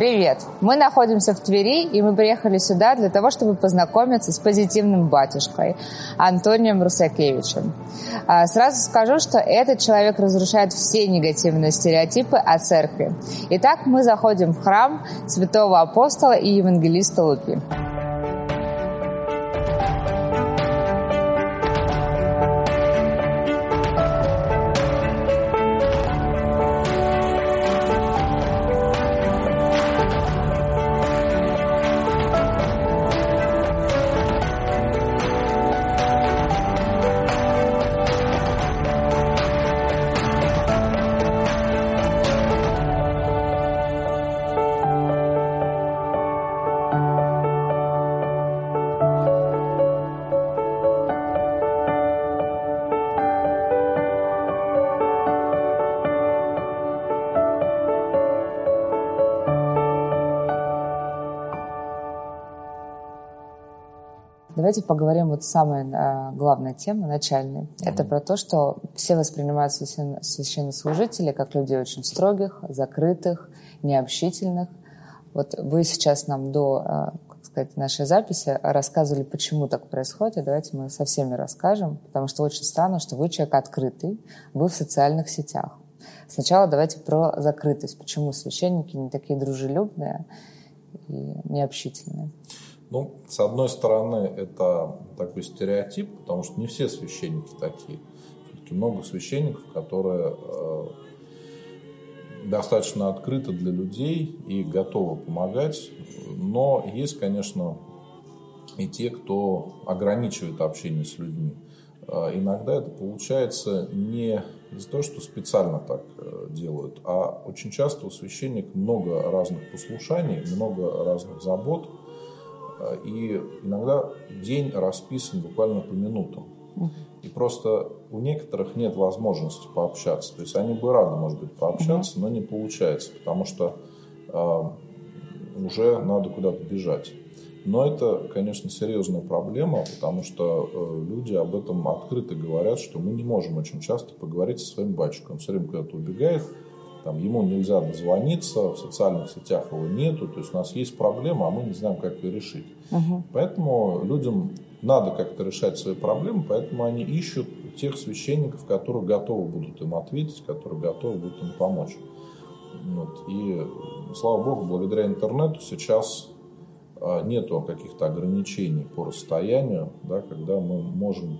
Привет! Мы находимся в Твери, и мы приехали сюда для того, чтобы познакомиться с позитивным батюшкой Антонием Русакевичем. А, сразу скажу, что этот человек разрушает все негативные стереотипы о церкви. Итак, мы заходим в храм святого апостола и евангелиста Луки. Давайте поговорим вот самая э, главная тема, начальная. Mm-hmm. Это про то, что все воспринимают священнослужителей как людей очень строгих, закрытых, необщительных. Вот вы сейчас нам до э, как сказать, нашей записи рассказывали, почему так происходит. Давайте мы со всеми расскажем, потому что очень странно, что вы человек открытый, вы в социальных сетях. Сначала давайте про закрытость. Почему священники не такие дружелюбные и необщительные? Ну, с одной стороны, это такой стереотип, потому что не все священники такие. Все-таки много священников, которые э, достаточно открыты для людей и готовы помогать. Но есть, конечно, и те, кто ограничивает общение с людьми. Э, иногда это получается не из-за того, что специально так э, делают, а очень часто у священника много разных послушаний, много разных забот – и иногда день расписан буквально по минутам. И просто у некоторых нет возможности пообщаться. То есть они бы рады, может быть, пообщаться, но не получается, потому что э, уже надо куда-то бежать. Но это, конечно, серьезная проблема, потому что э, люди об этом открыто говорят, что мы не можем очень часто поговорить со своим батюшкой. Он все время куда-то убегает, там, ему нельзя дозвониться, в социальных сетях его нету, то есть у нас есть проблема, а мы не знаем, как ее решить. Угу. Поэтому людям надо как-то решать свои проблемы, поэтому они ищут тех священников, которые готовы будут им ответить, которые готовы будут им помочь. Вот. И, слава богу, благодаря интернету сейчас а, нету каких-то ограничений по расстоянию, да, когда мы можем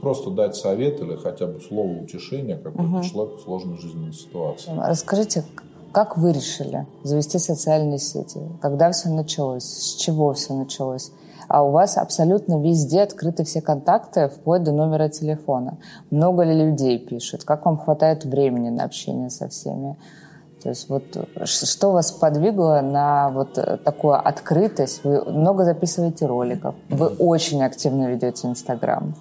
просто дать совет или хотя бы слово утешения какому-то угу. человеку в сложной жизненной ситуации. Расскажите, как вы решили завести социальные сети? Когда все началось? С чего все началось? А у вас абсолютно везде открыты все контакты, вплоть до номера телефона. Много ли людей пишут? Как вам хватает времени на общение со всеми? То есть вот что вас подвигло на вот такую открытость? Вы много записываете роликов, вы очень активно ведете Инстаграм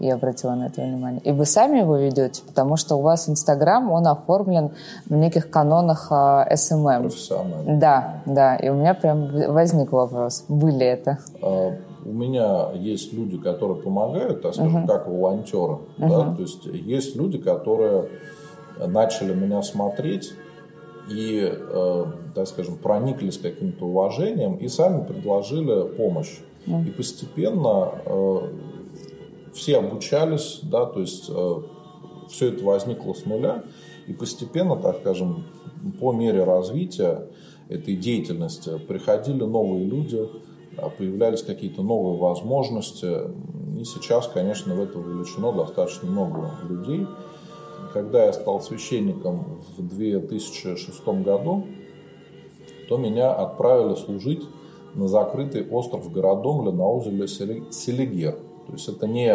я обратила на это внимание. И вы сами его ведете, потому что у вас Инстаграм, он оформлен в неких канонах э, SMM. Профессионально. Да, да. И у меня прям возник вопрос, были это? А, у меня есть люди, которые помогают, так скажем, uh-huh. как волонтеры. Uh-huh. Да? То есть есть люди, которые начали меня смотреть и, э, так скажем, прониклись каким-то уважением и сами предложили помощь. Mm. И постепенно э, все обучались, да, то есть э, все это возникло с нуля, и постепенно, так скажем, по мере развития этой деятельности приходили новые люди, а, появлялись какие-то новые возможности, и сейчас, конечно, в это вовлечено достаточно много людей. Когда я стал священником в 2006 году, то меня отправили служить на закрытый остров Городомля на озере Селигер – то есть это не,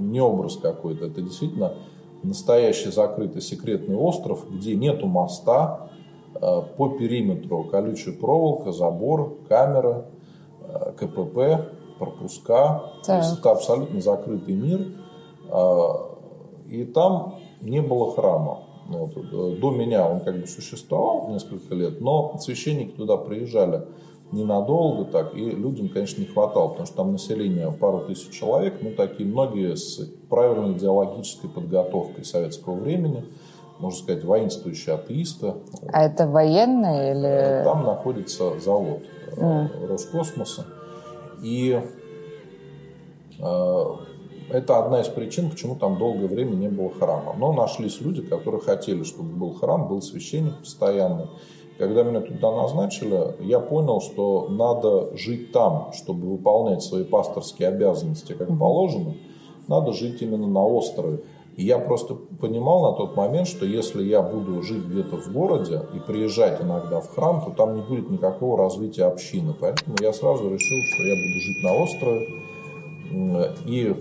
не образ какой-то, это действительно настоящий закрытый секретный остров, где нету моста, э, по периметру колючая проволока, забор, камера, э, КПП, пропуска. Так. То есть это абсолютно закрытый мир. Э, и там не было храма. Вот. До меня он как бы существовал несколько лет, но священники туда приезжали ненадолго так, и людям, конечно, не хватало, потому что там население пару тысяч человек, ну, такие многие с правильной идеологической подготовкой советского времени, можно сказать, воинствующие атеисты. А это военные или... Там находится завод mm. Роскосмоса. И э, это одна из причин, почему там долгое время не было храма. Но нашлись люди, которые хотели, чтобы был храм, был священник постоянно. Когда меня туда назначили, я понял, что надо жить там, чтобы выполнять свои пасторские обязанности как положено. Надо жить именно на острове. И я просто понимал на тот момент, что если я буду жить где-то в городе и приезжать иногда в храм, то там не будет никакого развития общины. Поэтому я сразу решил, что я буду жить на острове. И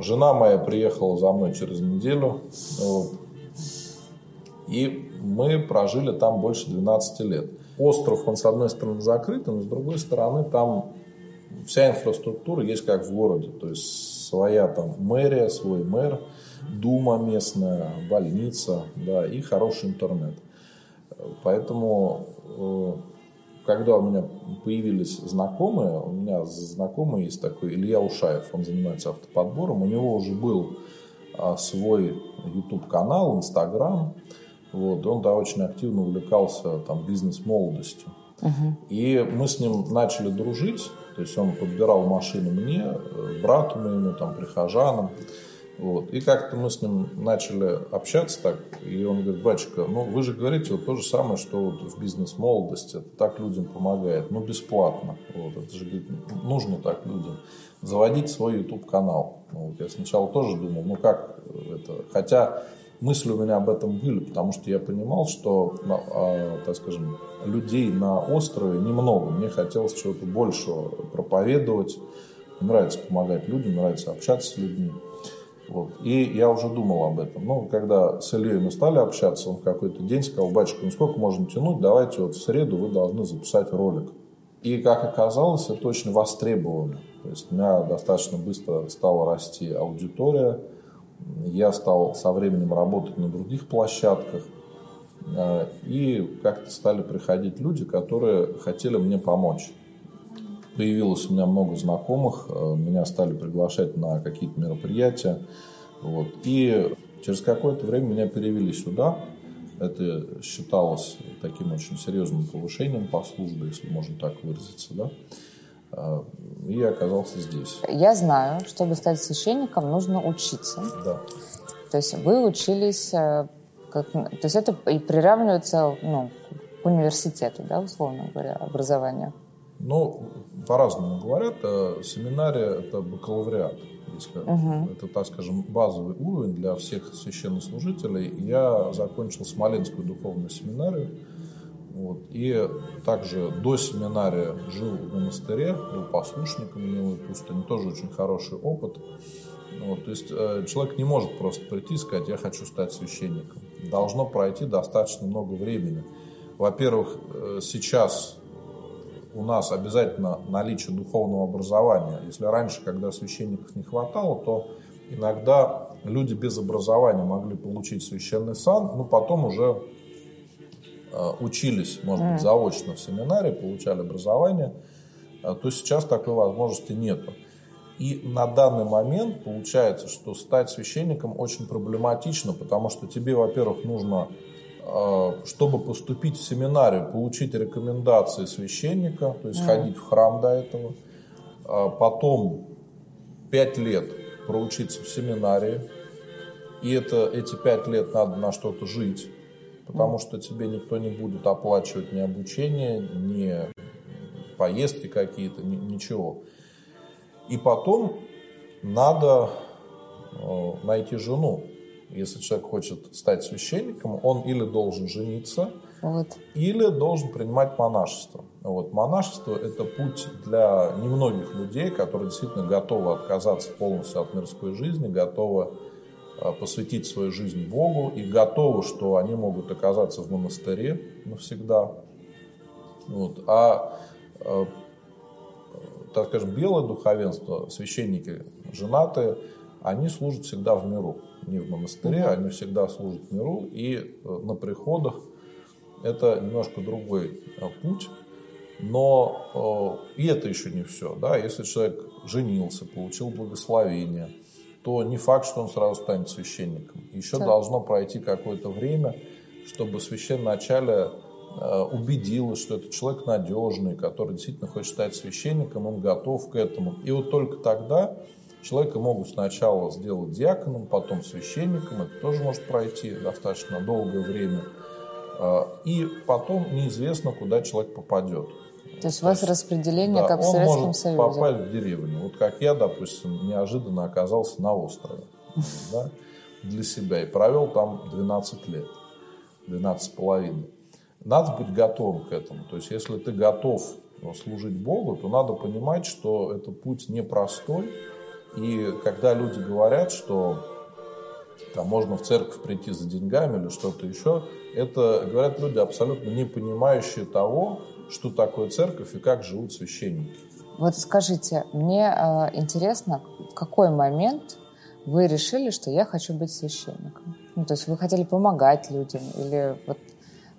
жена моя приехала за мной через неделю. И мы прожили там больше 12 лет. Остров, он с одной стороны закрыт, но с другой стороны там вся инфраструктура есть как в городе. То есть своя там мэрия, свой мэр – дума местная, больница, да, и хороший интернет. Поэтому, э, когда у меня появились знакомые, у меня знакомый есть такой Илья Ушаев, он занимается автоподбором, у него уже был а, свой YouTube-канал, Instagram, вот, он да, очень активно увлекался там бизнес-молодостью. Uh-huh. И мы с ним начали дружить, то есть он подбирал машины мне, э, брату моему, там, прихожанам. Вот. И как-то мы с ним начали общаться так, и он говорит, батюшка, ну вы же говорите вот то же самое, что вот в бизнес-молодости, это так людям помогает, ну бесплатно. Вот. Это же говорит, нужно так людям. Заводить свой YouTube-канал. Вот. Я сначала тоже думал, ну как это, хотя мысли у меня об этом были, потому что я понимал, что, а, так скажем, людей на острове немного. Мне хотелось чего-то большего проповедовать. Мне нравится помогать людям, нравится общаться с людьми. Вот. И я уже думал об этом. Ну, когда с Ильей мы стали общаться, он в какой-то день сказал, батюшка, ну сколько можно тянуть, давайте вот в среду вы должны записать ролик. И, как оказалось, это очень востребовано. То есть у меня достаточно быстро стала расти аудитория. Я стал со временем работать на других площадках. Э, и как-то стали приходить люди, которые хотели мне помочь появилось у меня много знакомых, э, меня стали приглашать на какие-то мероприятия. Вот. И через какое-то время меня перевели сюда. Это считалось таким очень серьезным повышением по службе, если можно так выразиться. Да? Э, и оказался здесь. Я знаю, чтобы стать священником, нужно учиться. Да. То есть вы учились, э, как, то есть это и приравнивается ну, к университету, да, условно говоря, образование. Ну, по-разному говорят. Э, семинария – это бакалавриат. Если угу. Это, так скажем, базовый уровень для всех священнослужителей. Я закончил Смоленскую духовную семинарию. Вот. И также до семинария жил в монастыре, был послушником Ниловой пустыни, тоже очень хороший опыт. Вот. То есть э, человек не может просто прийти и сказать, я хочу стать священником. Должно пройти достаточно много времени. Во-первых, э, сейчас у нас обязательно наличие духовного образования. Если раньше, когда священников не хватало, то иногда люди без образования могли получить священный сан, но потом уже учились, может быть, заочно в семинаре, получали образование, э, то сейчас такой возможности нету. И на данный момент получается, что стать священником очень проблематично, потому что тебе, во-первых, нужно а, чтобы поступить в семинарию, получить рекомендации священника, то есть mm. ходить в храм до этого, потом пять лет проучиться в семинарии, и это, эти пять лет надо на что-то жить, потому mm. что тебе никто не будет оплачивать ни обучение, ни поездки какие-то, ни, ничего. И потом надо найти жену, если человек хочет стать священником, он или должен жениться, вот. или должен принимать монашество. Вот. Монашество – это путь для немногих людей, которые действительно готовы отказаться полностью от мирской жизни, готовы посвятить свою жизнь Богу и готовы, что они могут оказаться в монастыре навсегда. Вот. А, а так скажем, белое духовенство, священники женатые, они служат всегда в миру не в монастыре, они всегда служат миру, и э, на приходах это немножко другой э, путь. Но э, и это еще не все. Да? Если человек женился, получил благословение, то не факт, что он сразу станет священником. Еще да. должно пройти какое-то время, чтобы священначале э, убедилась, что этот человек надежный, который действительно хочет стать священником, он готов к этому. И вот только тогда человека могут сначала сделать диаконом, потом священником, это тоже может пройти достаточно долгое время. Э, и потом неизвестно, куда человек попадет. То есть у вас распределение, да, как в Советском может Союзе. попасть в деревню. Вот как я, допустим, неожиданно оказался на острове да, для себя и провел там 12 лет, 12 с половиной. Надо быть готовым к этому. То есть если ты готов служить Богу, то надо понимать, что это путь непростой. И когда люди говорят, что там можно в церковь прийти за деньгами или что-то еще, это говорят люди, абсолютно не понимающие того, что такое церковь и как живут священники. Вот скажите, мне э, интересно, в какой момент вы решили, что я хочу быть священником? Ну, то есть вы хотели помогать людям или вот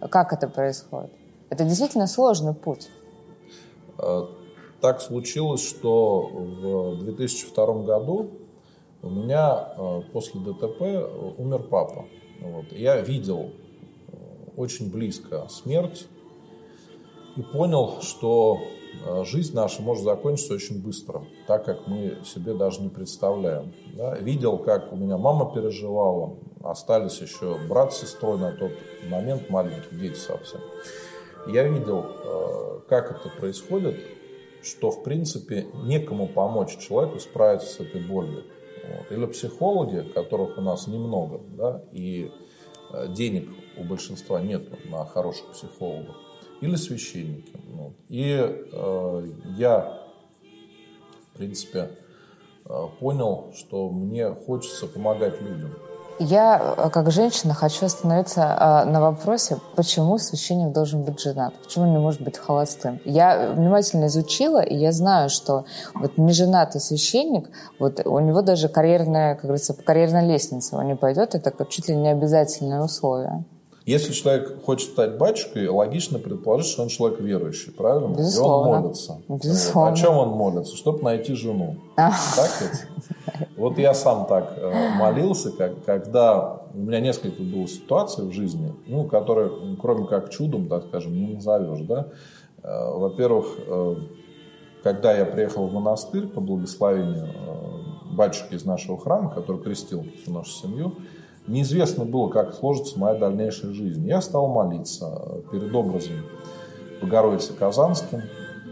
как это происходит? Это действительно сложный путь. Э, так случилось, что в 2002 году у меня э, после ДТП умер папа. Вот. Я видел э, очень близко смерть и понял, что э, жизнь наша может закончиться очень быстро, так как мы себе даже не представляем. Да? Видел, как у меня мама переживала, остались еще брат с сестрой на тот момент, маленькие дети совсем. Я видел, э, как это происходит, что, в принципе, некому помочь человеку справиться с этой болью. Вот. Или психологи, которых у нас немного, да, и э, денег у большинства нет на хороших психологов, или священники. Вот. И э, я, в принципе, э, понял, что мне хочется помогать людям. Я, э, как женщина, хочу остановиться э, на вопросе, почему священник должен быть женат, почему он не может быть холостым. Я внимательно изучила, и я знаю, что вот неженатый священник, вот у него даже карьерная, как говорится, по карьерной лестнице он не пойдет, это чуть ли не обязательное условие. Если человек хочет стать батюшкой, логично предположить, что он человек верующий, правильно? Безусловно. И он молится. Безусловно. Вот. О чем он молится? Чтобы найти жену. Так ведь? Вот я сам так э, молился, как, когда у меня несколько было ситуаций в жизни, ну, которые, кроме как чудом, так скажем, не назовешь, да. Э, во-первых, э, когда я приехал в монастырь по благословению батюшки из нашего храма, который крестил всю нашу семью, неизвестно было, как сложится моя дальнейшая жизнь. Я стал молиться перед образом Богородицы Казанским,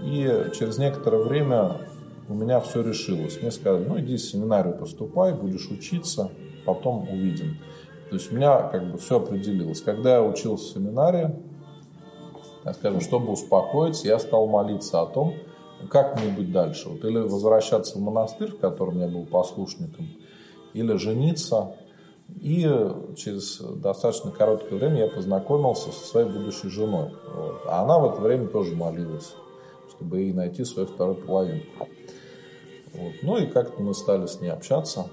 и через некоторое время у меня все решилось. Мне сказали, ну иди в семинарию поступай, будешь учиться, потом увидим. То есть у меня как бы все определилось. Когда я учился в семинарии, я скажем, чтобы успокоиться, я стал молиться о том, как мне быть дальше. Вот или возвращаться в монастырь, в котором я был послушником, или жениться, и через достаточно короткое время я познакомился со своей будущей женой. Вот. А она в это время тоже молилась, чтобы ей найти свою вторую половинку. Вот. Ну и как-то мы стали с ней общаться.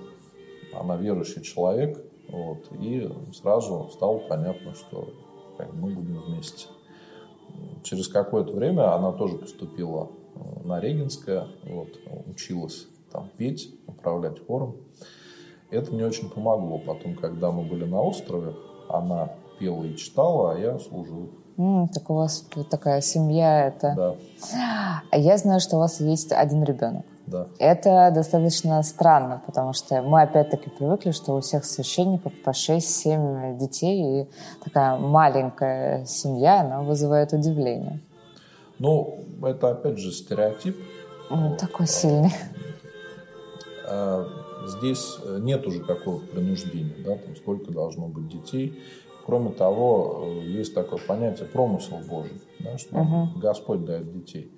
Она верующий человек. Вот. И сразу стало понятно, что мы будем вместе. Через какое-то время она тоже поступила э, на Регенское, вот, училась там петь, управлять хором. Это мне очень помогло. Потом, когда мы были на острове, она пела и читала, а я служил. Mm, так у вас такая семья это. Да. А я знаю, что у вас есть один ребенок. Да. Это достаточно странно, потому что мы опять-таки привыкли, что у всех священников по 6-7 детей, и такая маленькая семья, она вызывает удивление. Ну, это опять же стереотип. Ну, такой сильный. Здесь э, нет уже какого принуждения, да, там сколько должно быть детей. Кроме того, э, есть такое понятие промысел Божий, да, что угу. Господь дает детей.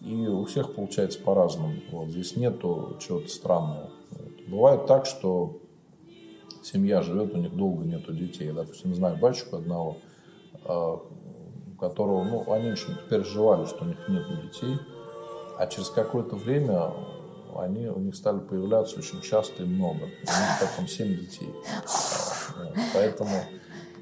И у всех получается по-разному. Вот, здесь нету чего-то странного. Вот. Бывает так, что семья живет, у них долго нету детей. Я, допустим, знаю батюшку одного, у которого, ну, они очень переживали, что у них нет детей. А через какое-то время они, у них стали появляться очень часто и много. У них потом семь детей. Поэтому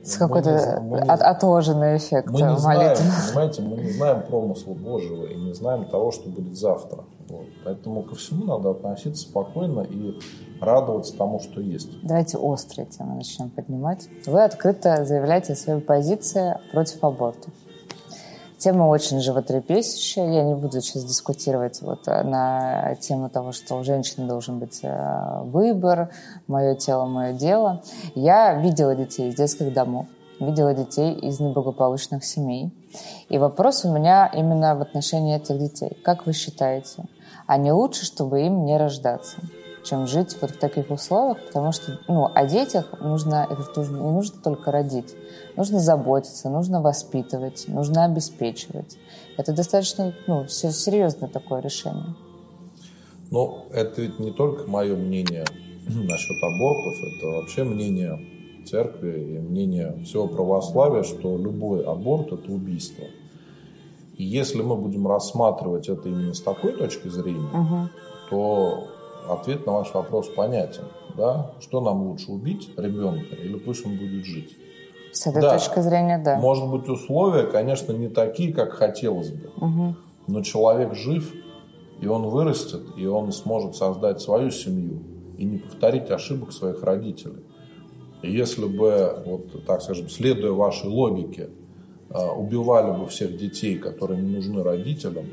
с какой-то мы, от, отложенный эффект мы не знаем, понимаете, мы не знаем промысла Божьего и не знаем того, что будет завтра. Вот. Поэтому ко всему надо относиться спокойно и радоваться тому, что есть. Давайте острые темы начнем поднимать. Вы открыто заявляете о своей позиции против абортов. Тема очень животрепещущая. Я не буду сейчас дискутировать вот на тему того, что у женщины должен быть э, выбор, мое тело, мое дело. Я видела детей из детских домов, видела детей из неблагополучных семей. И вопрос у меня именно в отношении этих детей. Как вы считаете, а не лучше, чтобы им не рождаться? Чем жить вот в таких условиях, потому что ну, о детях нужно, это тоже не нужно только родить, нужно заботиться, нужно воспитывать, нужно обеспечивать. Это достаточно ну, серьезное такое решение. Ну, это ведь не только мое мнение насчет абортов, это вообще мнение церкви и мнение всего православия, что любой аборт – это убийство. И если мы будем рассматривать это именно с такой точки зрения, угу. то ответ на ваш вопрос понятен. Да? Что нам лучше, убить ребенка или пусть он будет жить? С этой да, точки зрения, да. Может быть, условия, конечно, не такие, как хотелось бы. Угу. Но человек жив, и он вырастет, и он сможет создать свою семью и не повторить ошибок своих родителей. И если бы, вот, так скажем, следуя вашей логике, а, убивали бы всех детей, которые не нужны родителям,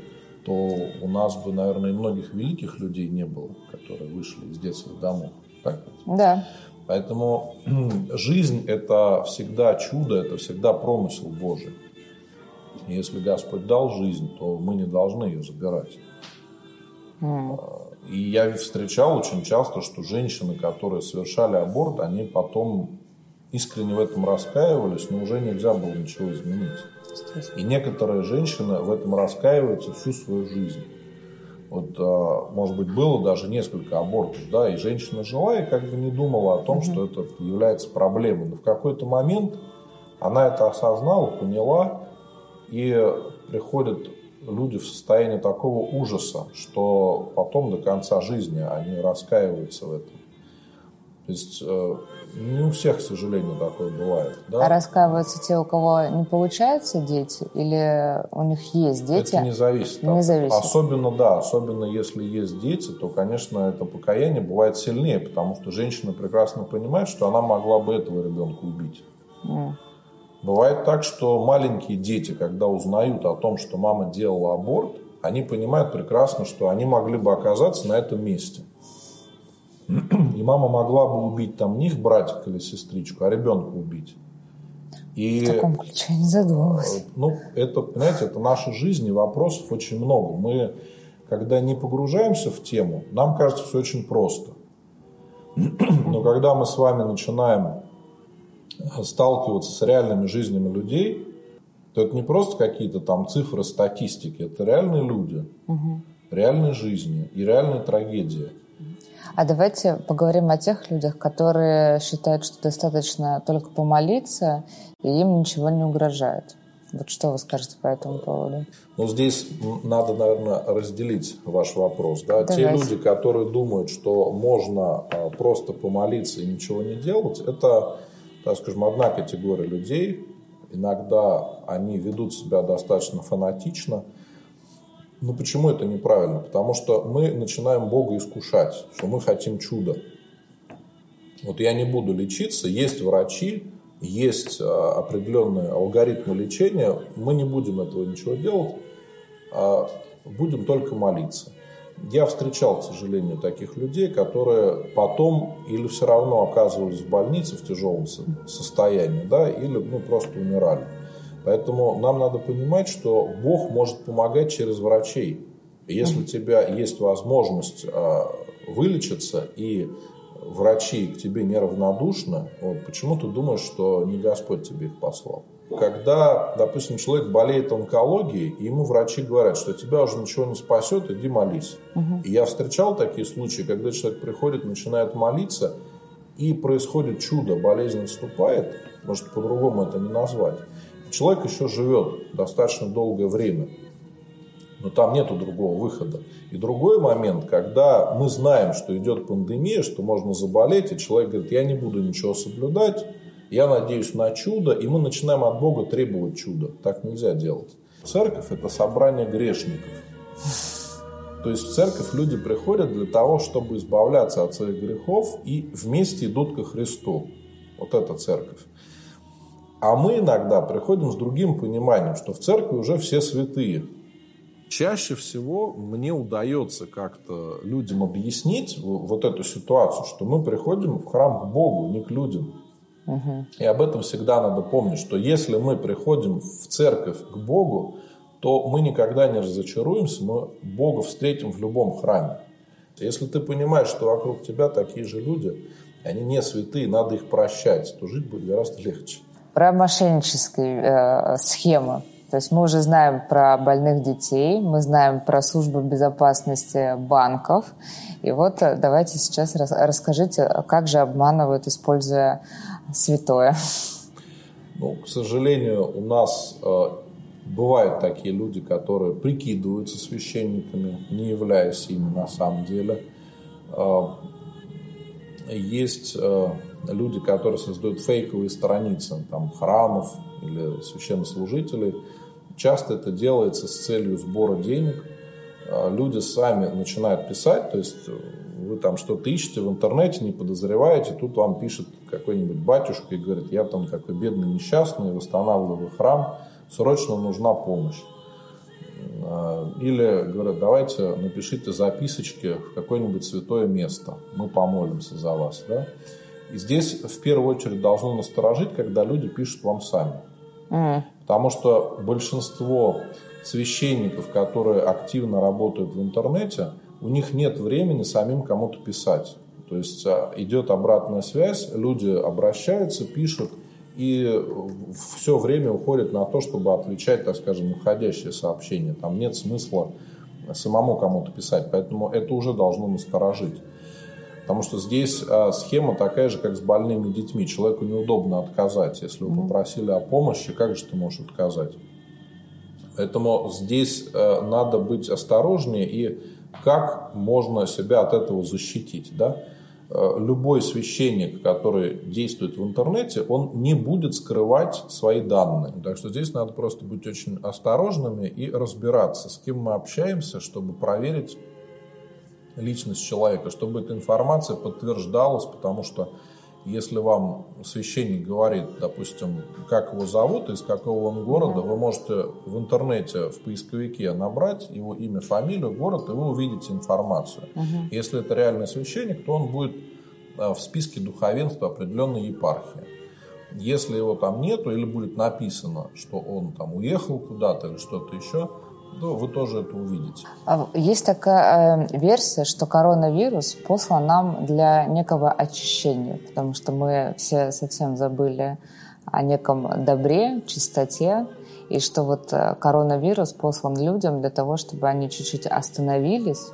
то у нас бы, наверное, и многих великих людей не было, которые вышли из детских домов. Так Да. Поэтому жизнь – это всегда чудо, это всегда промысел Божий. И если Господь дал жизнь, то мы не должны ее забирать. Mm. И я встречал очень часто, что женщины, которые совершали аборт, они потом искренне в этом раскаивались, но уже нельзя было ничего изменить. И некоторые женщины в этом раскаиваются всю свою жизнь. Вот, а, может быть, было даже несколько абортов, да, и женщина жила и как бы не думала о том, что это является проблемой. Но в какой-то момент она это осознала, поняла, и приходят люди в состояние такого ужаса, что потом до конца жизни они раскаиваются в этом. То есть э, не у всех, к сожалению, такое бывает. Да? А раскаиваются те, у кого не получаются дети, или у них есть дети? Это не зависит. Не зависит. Особенно, да, особенно если есть дети, то, конечно, это покаяние бывает сильнее, потому что женщина прекрасно понимает, что она могла бы этого ребенка убить. Mm. Бывает так, что маленькие дети, когда узнают о том, что мама делала аборт, они понимают прекрасно, что они могли бы оказаться на этом месте. И мама могла бы убить там не их братика или сестричку, а ребенка убить. И, в таком ключе не задумывалась. Э, ну, это, понимаете, это наша жизнь, и вопросов очень много. Мы, когда не погружаемся в тему, нам кажется все очень просто. Но когда мы с вами начинаем сталкиваться с реальными жизнями людей, то это не просто какие-то там цифры, статистики, это реальные люди, угу. реальные жизни и реальные трагедии. А давайте поговорим о тех людях, которые считают, что достаточно только помолиться, и им ничего не угрожает. Вот что вы скажете по этому поводу? Ну, здесь надо, наверное, разделить ваш вопрос. Да? Те люди, которые думают, что можно а, просто помолиться и ничего не делать, это, так скажем, одна категория людей. Иногда они ведут себя достаточно фанатично – ну почему это неправильно? Потому что мы начинаем Бога искушать, что мы хотим чуда. Вот я не буду лечиться, есть врачи, есть а, определенные алгоритмы лечения, мы не будем этого ничего делать, а будем только молиться. Я встречал, к сожалению, таких людей, которые потом или все равно оказывались в больнице в тяжелом состоянии, да, или ну, просто умирали. Поэтому нам надо понимать, что Бог может помогать через врачей. Если у тебя есть возможность а, вылечиться, и врачи к тебе неравнодушны, вот, почему ты думаешь, что не Господь тебе их послал? Когда, допустим, человек болеет онкологией, и ему врачи говорят, что тебя уже ничего не спасет, иди молись. Угу. И я встречал такие случаи, когда человек приходит, начинает молиться, и происходит чудо, болезнь отступает, может по-другому это не назвать человек еще живет достаточно долгое время, но там нету другого выхода. И другой момент, когда мы знаем, что идет пандемия, что можно заболеть, и человек говорит, я не буду ничего соблюдать, я надеюсь на чудо, и мы начинаем от Бога требовать чуда. Так нельзя делать. Церковь – это собрание грешников. То есть в церковь люди приходят для того, чтобы избавляться от своих грехов и вместе идут ко Христу. Вот это церковь. А мы иногда приходим с другим пониманием, что в церкви уже все святые. Чаще всего мне удается как-то людям объяснить вот эту ситуацию, что мы приходим в храм к Богу, не к людям. Угу. И об этом всегда надо помнить, что если мы приходим в церковь к Богу, то мы никогда не разочаруемся, мы Бога встретим в любом храме. Если ты понимаешь, что вокруг тебя такие же люди, они не святые, надо их прощать, то жить будет гораздо легче. Про мошеннические э, схемы. То есть мы уже знаем про больных детей, мы знаем про службу безопасности банков. И вот э, давайте сейчас расскажите, как же обманывают, используя святое. Ну, к сожалению, у нас э, Бывают такие люди, которые прикидываются священниками, не являясь ими на самом деле. А, есть э, люди, которые создают фейковые страницы там, храмов или священнослужителей. Часто это делается с целью сбора денег. А, люди сами начинают писать, то есть вы там что-то ищете в интернете, не подозреваете, тут вам пишет какой-нибудь батюшка и говорит, я там такой бедный несчастный, восстанавливаю храм, срочно нужна помощь. А, или говорят, давайте напишите записочки в какое-нибудь святое место, мы помолимся за вас. Да? И здесь в первую очередь должно насторожить, когда люди пишут вам сами. Mm. Потому что большинство священников, которые активно работают в интернете, у них нет времени самим кому-то писать. То есть а, идет обратная связь, люди обращаются, пишут – и все время уходит на то, чтобы отвечать, так скажем, входящие сообщения. Там нет смысла самому кому-то писать, поэтому это уже должно насторожить. Потому что здесь а, схема такая же, как с больными детьми. Человеку неудобно отказать. Если вы попросили о помощи, как же ты можешь отказать? Поэтому здесь а, надо быть осторожнее и как можно себя от этого защитить. Да? Э, любой священник, который действует в интернете, он не будет скрывать свои данные. Так что здесь надо просто быть очень осторожными и разбираться, с кем мы общаемся, чтобы проверить личность человека, чтобы эта информация подтверждалась, потому что если вам священник говорит, допустим, как его зовут, из какого он города, вы можете в интернете в поисковике набрать его имя, фамилию, город, и вы увидите информацию. Угу. Если это реальный священник, то он будет э, в списке духовенства определенной епархии. Если его там нету или будет написано, что он там уехал куда-то или что-то еще, то вы тоже это увидите. А есть такая э, версия, что коронавирус послан нам для некого очищения, потому что мы все совсем забыли о неком добре, чистоте, и что вот э, коронавирус послан людям для того, чтобы они чуть-чуть остановились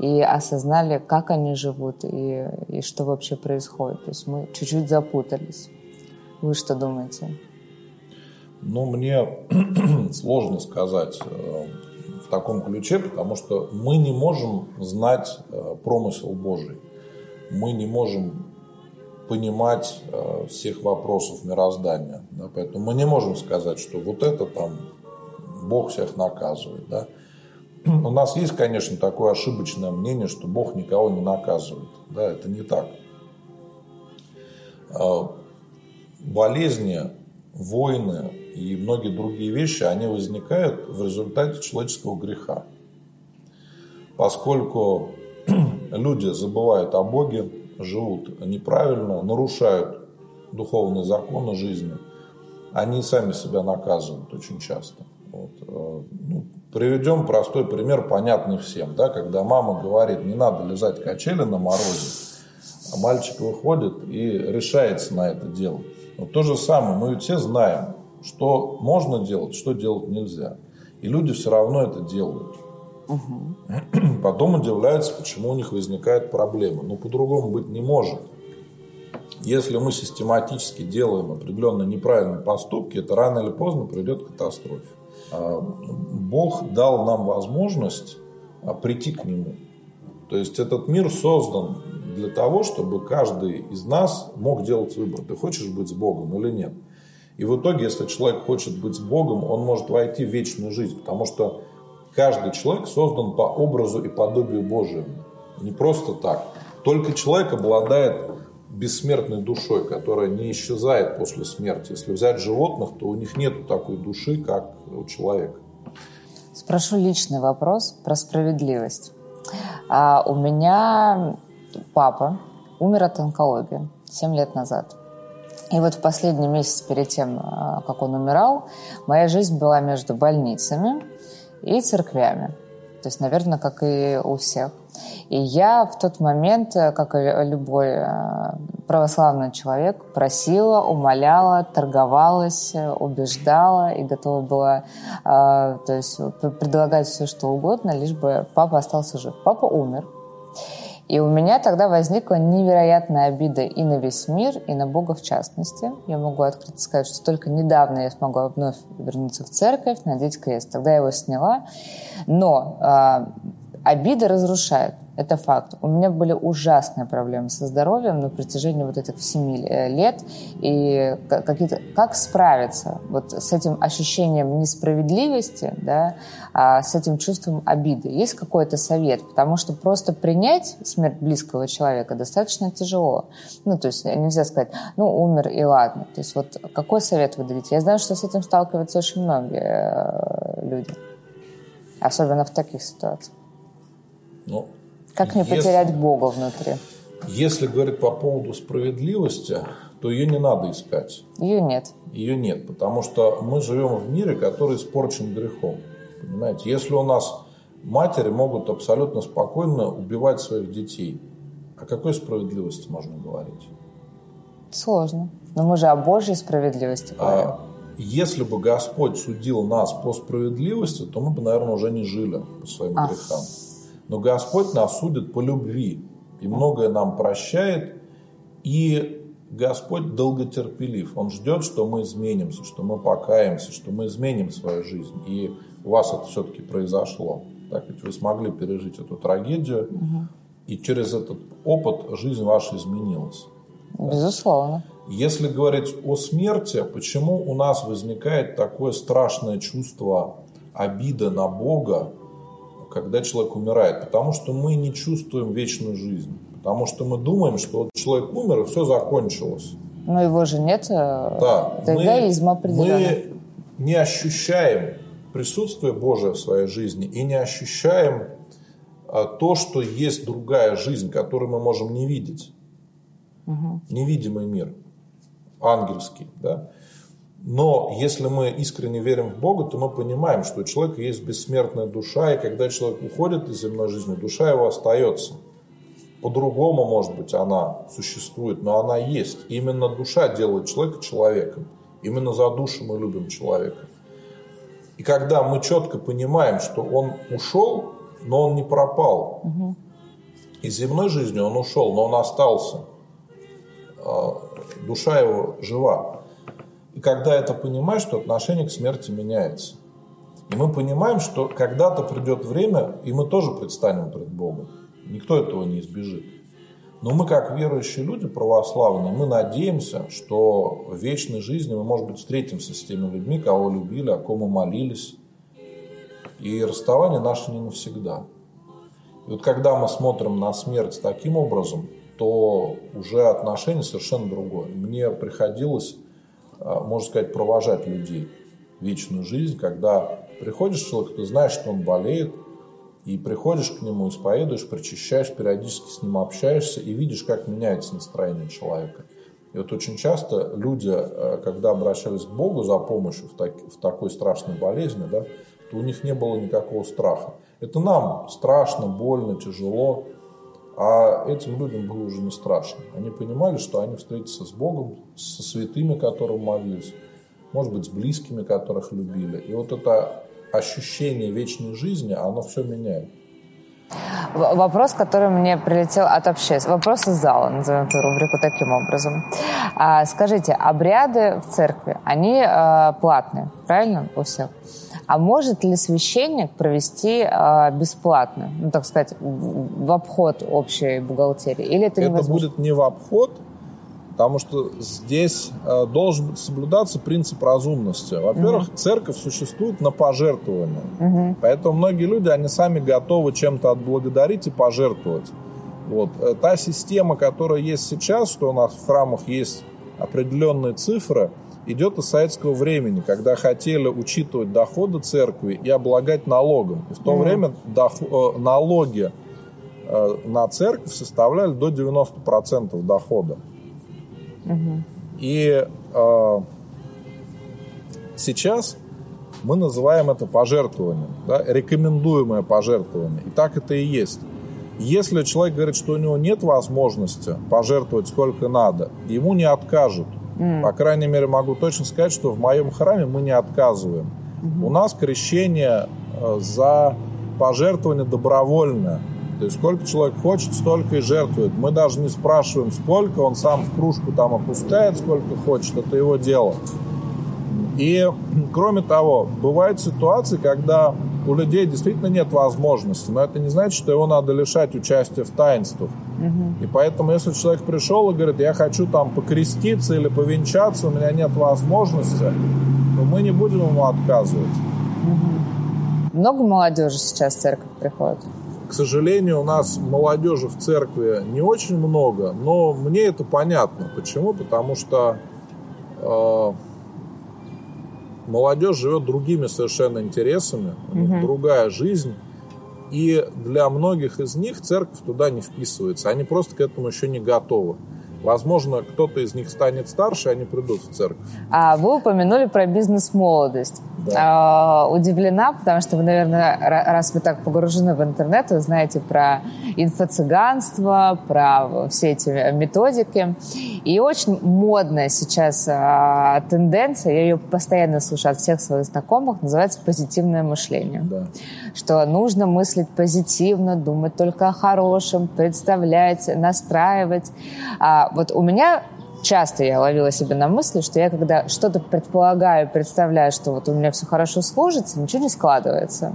и осознали, как они живут и, и что вообще происходит. То есть мы чуть-чуть запутались. Вы что думаете? Ну, мне сложно сказать э, в таком ключе, потому что мы не можем знать э, промысел Божий. Мы не можем понимать э, всех вопросов мироздания. Да? Поэтому мы не можем сказать, что вот это там Бог всех наказывает. Да? У нас есть, конечно, такое ошибочное мнение, что Бог никого не наказывает. Да, это не так. Болезни, войны, и многие другие вещи, они возникают в результате человеческого греха. Поскольку люди забывают о Боге, живут неправильно, нарушают духовные законы жизни, они сами себя наказывают очень часто. Вот. Э, ну, приведем простой пример, понятный всем. Да, когда мама говорит, не надо лизать качели на морозе, а мальчик выходит и решается на это дело. Вот то же самое, мы все знаем, что можно делать, что делать нельзя. И люди все равно это делают. Угу. Потом удивляются, почему у них возникают проблемы. Но по-другому быть не может. Если мы систематически делаем определенно неправильные поступки, это рано или поздно приведет к катастрофе. А, Бог дал нам возможность а, прийти к Нему. То есть этот мир создан для того, чтобы каждый из нас мог делать выбор. Ты хочешь быть с Богом или нет? И в итоге, если человек хочет быть с Богом, он может войти в вечную жизнь, потому что каждый человек создан по образу и подобию Божьему. Не просто так. Только человек обладает бессмертной душой, которая не исчезает после смерти. Если взять животных, то у них нет такой души, как у человека. Спрошу личный вопрос про справедливость. А у меня папа умер от онкологии 7 лет назад. И вот в последний месяц перед тем, а, как он умирал, моя жизнь была между больницами и церквями. То есть, наверное, как и у всех. И я в тот момент, э, как и любой э, православный человек, просила, умоляла, торговалась, э, убеждала и готова была то есть, предлагать все, что угодно, лишь бы папа остался жив. Папа умер. И у меня тогда возникла невероятная обида и на весь мир, и на Бога в частности. Я могу открыто сказать, что только недавно я смогла вновь вернуться в церковь, надеть крест. Тогда я его сняла. Но э, обида разрушает. Это факт. У меня были ужасные проблемы со здоровьем на протяжении вот этих семи э, лет. И какие-то, как справиться вот с этим ощущением несправедливости, да, а с этим чувством обиды? Есть какой-то совет? Потому что просто принять смерть близкого человека достаточно тяжело. Ну, то есть нельзя сказать, ну, умер и ладно. То есть вот какой совет вы дадите? Я знаю, что с этим сталкиваются очень многие э, люди. Особенно в таких ситуациях. Ну, как не если, потерять Бога внутри? Если говорить по поводу справедливости, то ее не надо искать. Ее нет. Ее нет, потому что мы живем в мире, который испорчен грехом. Понимаете, если у нас матери могут абсолютно спокойно убивать своих детей, о какой справедливости можно говорить? Сложно. Но мы же о Божьей справедливости а говорим. А если бы Господь судил нас по справедливости, то мы бы, наверное, уже не жили по своим а. грехам. Но Господь нас судит по любви и многое нам прощает. И Господь долготерпелив. Он ждет, что мы изменимся, что мы покаемся, что мы изменим свою жизнь. И у вас это все-таки произошло. Так ведь вы смогли пережить эту трагедию, угу. и через этот опыт жизнь ваша изменилась. Безусловно. Если говорить о смерти, почему у нас возникает такое страшное чувство обиды на Бога, когда человек умирает, потому что мы не чувствуем вечную жизнь. Потому что мы думаем, что вот человек умер, и все закончилось. Но его же нет. Э, да. Это мы, не ощущаем присутствие Божие в своей жизни и не ощущаем а, то, что есть другая жизнь, которую мы можем не видеть. Угу. Невидимый мир, ангельский. Да? Но если мы искренне верим в Бога, то мы понимаем, что у человека есть бессмертная душа, и когда человек уходит из земной жизни, душа его остается. По-другому, может быть, она существует, но она есть. И именно душа делает человека человеком. Именно за душу мы любим человека. И когда мы четко понимаем, что он ушел, но он не пропал. Угу. Из земной жизни он ушел, но он остался. А, душа его жива. И когда это понимаешь, то отношение к смерти меняется. И мы понимаем, что когда-то придет время, и мы тоже предстанем перед Богом. Никто этого не избежит. Но мы, как верующие люди православные, мы надеемся, что в вечной жизни мы, может быть, встретимся с теми людьми, кого любили, о ком мы молились. И расставание наше не навсегда. И вот когда мы смотрим на смерть таким образом, то уже отношение совершенно другое. Мне приходилось можно сказать, провожать людей вечную жизнь, когда приходишь к человеку, ты знаешь, что он болеет, и приходишь к нему, исповедуешь, причащаешь, периодически с ним общаешься и видишь, как меняется настроение человека. И вот очень часто люди, э, когда обращались к Богу за помощью в, так, в такой страшной болезни, да, то у них не было никакого страха. Это нам страшно, больно, тяжело, а этим людям было уже не страшно. Они понимали, что они встретятся с Богом, со святыми, которым молились, может быть, с близкими, которых любили. И вот это ощущение вечной жизни, оно все меняет. Вопрос, который мне прилетел от общественности. Вопрос из зала, назовем эту рубрику таким образом. А, скажите, обряды в церкви, они а, платные, правильно, у всех? А может ли священник провести а, бесплатно, ну, так сказать, в обход общей бухгалтерии? Или это, это будет не в обход, потому что здесь э, должен соблюдаться принцип разумности. Во-первых, угу. церковь существует на пожертвование. Угу. Поэтому многие люди, они сами готовы чем-то отблагодарить и пожертвовать. Вот. Э, та система, которая есть сейчас, что у нас в храмах есть определенные цифры, идет из советского времени, когда хотели учитывать доходы церкви и облагать налогом. И в то угу. время доход, э, налоги на церковь составляли до 90% дохода. И э, сейчас мы называем это пожертвованием, да, рекомендуемое пожертвование. И так это и есть. Если человек говорит, что у него нет возможности пожертвовать сколько надо, ему не откажут. Mm. По крайней мере, могу точно сказать, что в моем храме мы не отказываем. Mm-hmm. У нас крещение э, за пожертвование добровольное. То есть сколько человек хочет, столько и жертвует. Мы даже не спрашиваем, сколько, он сам в кружку там опускает, сколько хочет, это его дело. И, кроме того, бывают ситуации, когда у людей действительно нет возможности, но это не значит, что его надо лишать участия в таинствах. Угу. И поэтому, если человек пришел и говорит, я хочу там покреститься или повенчаться, у меня нет возможности, то мы не будем ему отказывать. Угу. Много молодежи сейчас в церковь приходит? К сожалению, у нас молодежи в церкви не очень много, но мне это понятно. Почему? Потому что э, молодежь живет другими совершенно интересами, угу. другая жизнь. И для многих из них церковь туда не вписывается. Они просто к этому еще не готовы. Возможно, кто-то из них станет старше, они придут в церковь. А вы упомянули про бизнес-молодость. Да. А, удивлена, потому что вы, наверное, раз вы так погружены в интернет, вы знаете про инфо-цыганство, про все эти методики. И очень модная сейчас а, тенденция, я ее постоянно слышу от всех своих знакомых, называется позитивное мышление. Да. Что нужно мыслить позитивно, думать только о хорошем, представлять, настраивать. А, вот у меня часто я ловила себя на мысли, что я когда что-то предполагаю, представляю, что вот у меня все хорошо сложится, ничего не складывается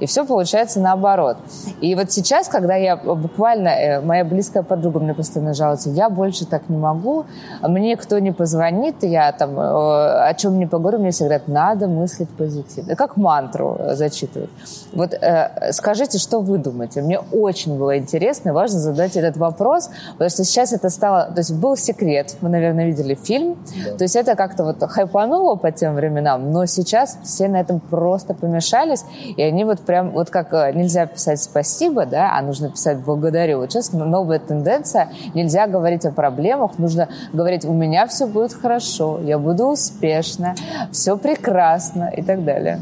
и все получается наоборот. И вот сейчас, когда я буквально, э, моя близкая подруга мне постоянно жалуется, я больше так не могу, мне кто не позвонит, я там э, о чем не поговорю, мне всегда говорят, надо мыслить позитивно. Как мантру зачитывают. Вот э, скажите, что вы думаете? Мне очень было интересно важно задать этот вопрос, потому что сейчас это стало, то есть был секрет, вы, наверное, видели фильм, да. то есть это как-то вот хайпануло по тем временам, но сейчас все на этом просто помешались, и они вот прям вот как э, нельзя писать спасибо, да, а нужно писать благодарю. Вот сейчас новая тенденция, нельзя говорить о проблемах, нужно говорить, у меня все будет хорошо, я буду успешна, все прекрасно и так далее.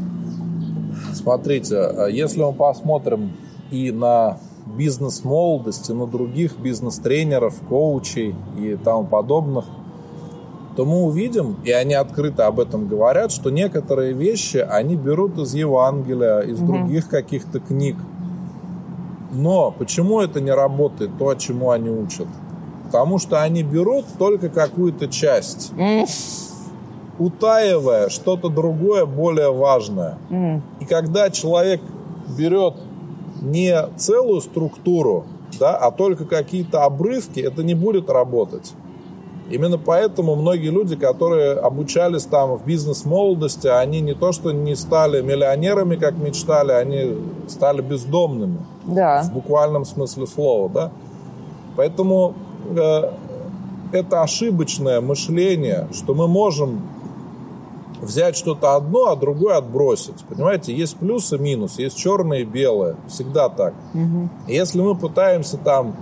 Смотрите, а если мы посмотрим и на бизнес молодости, на других бизнес-тренеров, коучей и тому подобных – то мы увидим, и они открыто об этом говорят, что некоторые вещи они берут из Евангелия, из угу. других каких-то книг. Но почему это не работает, то, чему они учат? Потому что они берут только какую-то часть, утаивая что-то другое, более важное. И когда человек берет не целую структуру, да, а только какие-то обрывки, это не будет работать. Именно поэтому многие люди, которые обучались там в бизнес-молодости, они не то что не стали миллионерами, как мечтали, они стали бездомными. Да. В буквальном смысле слова, да. Поэтому э, это ошибочное мышление, что мы можем взять что-то одно, а другое отбросить. Понимаете, есть плюс и минус, есть черное и белое. Всегда так. Угу. Если мы пытаемся там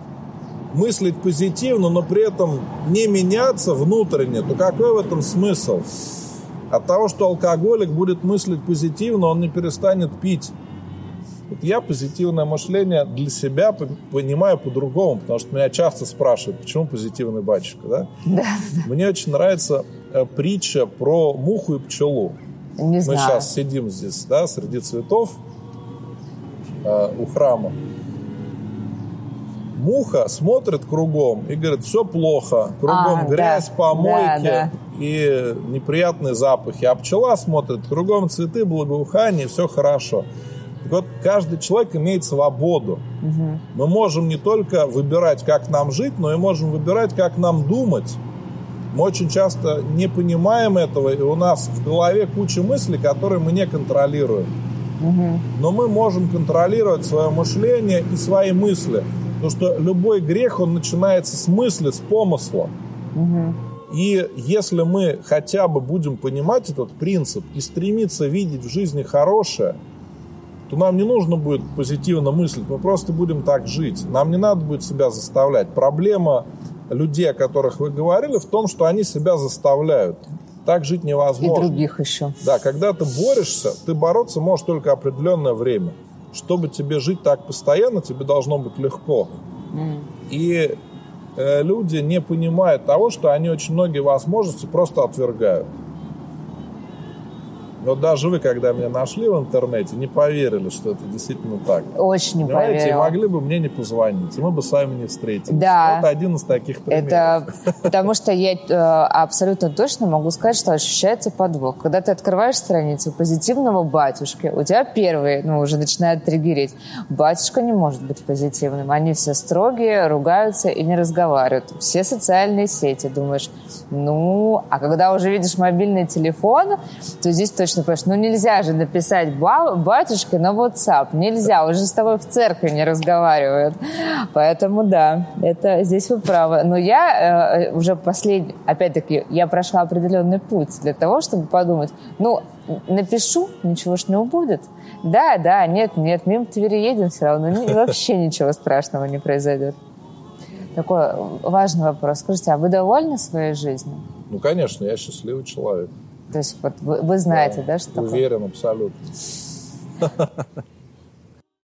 мыслить позитивно, но при этом не меняться внутренне, то какой в этом смысл? От того, что алкоголик будет мыслить позитивно, он не перестанет пить. Вот я позитивное мышление для себя понимаю по-другому, потому что меня часто спрашивают, почему позитивный батюшка, да? Да. Мне очень нравится э, притча про муху и пчелу. Не Мы знаю. сейчас сидим здесь, да, среди цветов э, у храма Муха смотрит кругом и говорит, все плохо, кругом а, грязь, да, помойки да, да. и неприятные запахи. А пчела смотрит, кругом цветы, благоухание, все хорошо. Так вот, каждый человек имеет свободу. Угу. Мы можем не только выбирать, как нам жить, но и можем выбирать, как нам думать. Мы очень часто не понимаем этого, и у нас в голове куча мыслей, которые мы не контролируем. Угу. Но мы можем контролировать свое мышление и свои мысли. Потому что любой грех, он начинается с мысли, с помысла. Угу. И если мы хотя бы будем понимать этот принцип и стремиться видеть в жизни хорошее, то нам не нужно будет позитивно мыслить, мы просто будем так жить. Нам не надо будет себя заставлять. Проблема людей, о которых вы говорили, в том, что они себя заставляют. Так жить невозможно. И других еще. Да, когда ты борешься, ты бороться можешь только определенное время. Чтобы тебе жить так постоянно, тебе должно быть легко. Mm. И э, люди не понимают того, что они очень многие возможности просто отвергают. Вот даже вы, когда меня нашли в интернете, не поверили, что это действительно так. Очень не Понимаете? поверила. И могли бы мне не позвонить, и мы бы с вами не встретились. Да. Это один из таких примеров. Это потому что я э, абсолютно точно могу сказать, что ощущается подвох. Когда ты открываешь страницу позитивного батюшки, у тебя первые, ну, уже начинают триггерить. Батюшка не может быть позитивным. Они все строгие, ругаются и не разговаривают. Все социальные сети. Думаешь, ну, а когда уже видишь мобильный телефон, то здесь точно точно понимаешь, ну нельзя же написать батюшке на WhatsApp, нельзя, уже с тобой в церкви не разговаривают. Поэтому да, это здесь вы правы. Но я э, уже последний, опять-таки, я прошла определенный путь для того, чтобы подумать, ну, напишу, ничего ж не будет. Да, да, нет, нет, мимо Твери едем все равно, вообще ничего страшного не произойдет. Такой важный вопрос. Скажите, а вы довольны своей жизнью? Ну, конечно, я счастливый человек. То есть вот вы, вы знаете, да, да что Уверен, такое? абсолютно.